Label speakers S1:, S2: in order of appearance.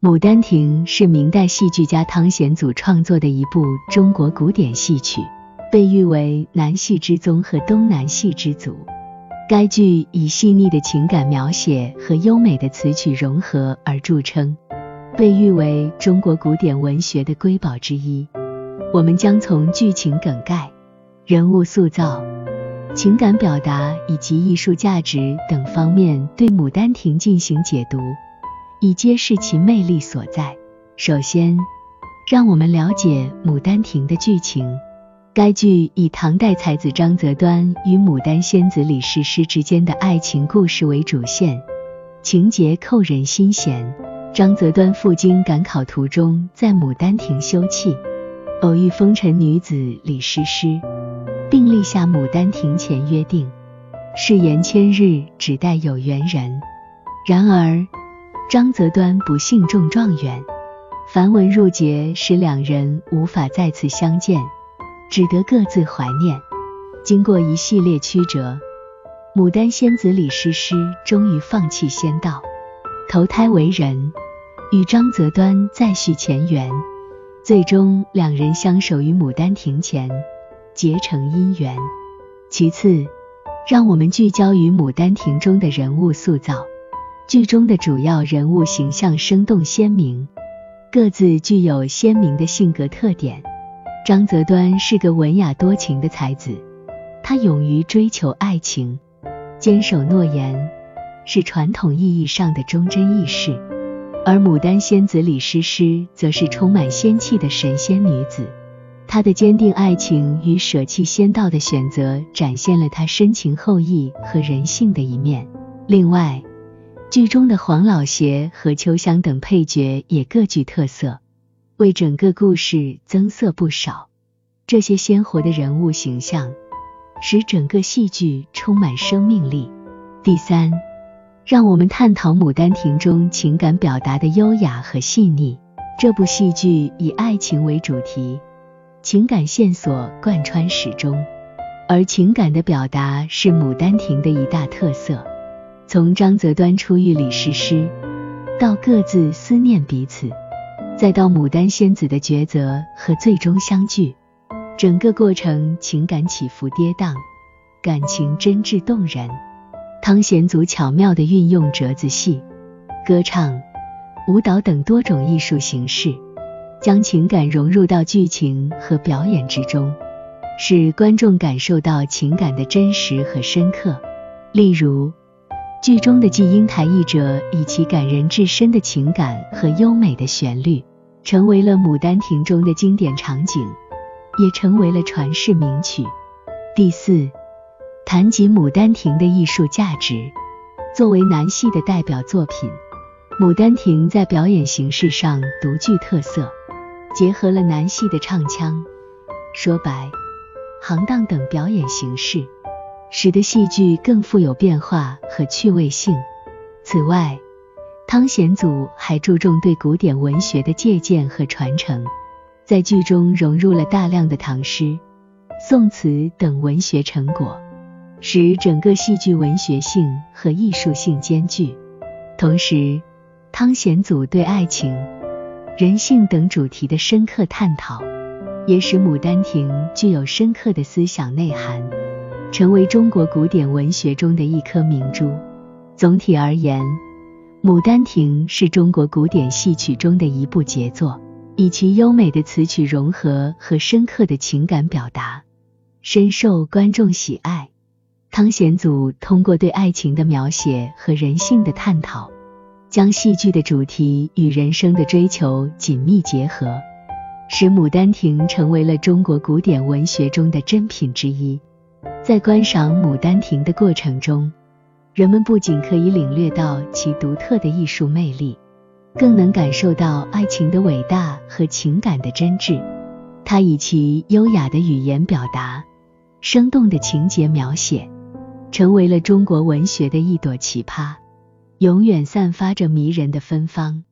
S1: 牡丹亭》是明代戏剧家汤显祖创作的一部中国古典戏曲，被誉为南戏之宗和东南戏之祖。该剧以细腻的情感描写和优美的词曲融合而著称，被誉为中国古典文学的瑰宝之一。我们将从剧情梗概、人物塑造、情感表达以及艺术价值等方面对《牡丹亭》进行解读，以揭示其魅力所在。首先，让我们了解《牡丹亭》的剧情。该剧以唐代才子张择端与牡丹仙子李师师之间的爱情故事为主线，情节扣人心弦。张择端赴京赶考途中，在牡丹亭休憩，偶遇风尘女子李师师，并立下牡丹亭前约定，誓言千日，只待有缘人。然而，张择端不幸中状元，繁文缛节使两人无法再次相见。只得各自怀念。经过一系列曲折，牡丹仙子李师师终于放弃仙道，投胎为人，与张择端再续前缘。最终两人相守于牡丹亭前，结成姻缘。其次，让我们聚焦于牡丹亭中的人物塑造。剧中的主要人物形象生动鲜明，各自具有鲜明的性格特点。张择端是个文雅多情的才子，他勇于追求爱情，坚守诺言，是传统意义上的忠贞义士；而牡丹仙子李师师则是充满仙气的神仙女子，她的坚定爱情与舍弃仙道的选择，展现了她深情厚谊和人性的一面。另外，剧中的黄老邪和秋香等配角也各具特色。为整个故事增色不少，这些鲜活的人物形象使整个戏剧充满生命力。第三，让我们探讨《牡丹亭》中情感表达的优雅和细腻。这部戏剧以爱情为主题，情感线索贯穿始终，而情感的表达是《牡丹亭》的一大特色。从张择端出狱李师师，到各自思念彼此。再到牡丹仙子的抉择和最终相聚，整个过程情感起伏跌宕，感情真挚动人。汤显祖巧妙地运用折子戏、歌唱、舞蹈等多种艺术形式，将情感融入到剧情和表演之中，使观众感受到情感的真实和深刻。例如，剧中的季英台译者以其感人至深的情感和优美的旋律。成为了《牡丹亭》中的经典场景，也成为了传世名曲。第四，谈及《牡丹亭》的艺术价值。作为南戏的代表作品，《牡丹亭》在表演形式上独具特色，结合了南戏的唱腔、说白、行当等表演形式，使得戏剧更富有变化和趣味性。此外，汤显祖还注重对古典文学的借鉴和传承，在剧中融入了大量的唐诗、宋词等文学成果，使整个戏剧文学性和艺术性兼具。同时，汤显祖对爱情、人性等主题的深刻探讨，也使《牡丹亭》具有深刻的思想内涵，成为中国古典文学中的一颗明珠。总体而言，《牡丹亭》是中国古典戏曲中的一部杰作，以其优美的词曲融合和深刻的情感表达，深受观众喜爱。汤显祖通过对爱情的描写和人性的探讨，将戏剧的主题与人生的追求紧密结合，使《牡丹亭》成为了中国古典文学中的珍品之一。在观赏《牡丹亭》的过程中，人们不仅可以领略到其独特的艺术魅力，更能感受到爱情的伟大和情感的真挚。它以其优雅的语言表达、生动的情节描写，成为了中国文学的一朵奇葩，永远散发着迷人的芬芳。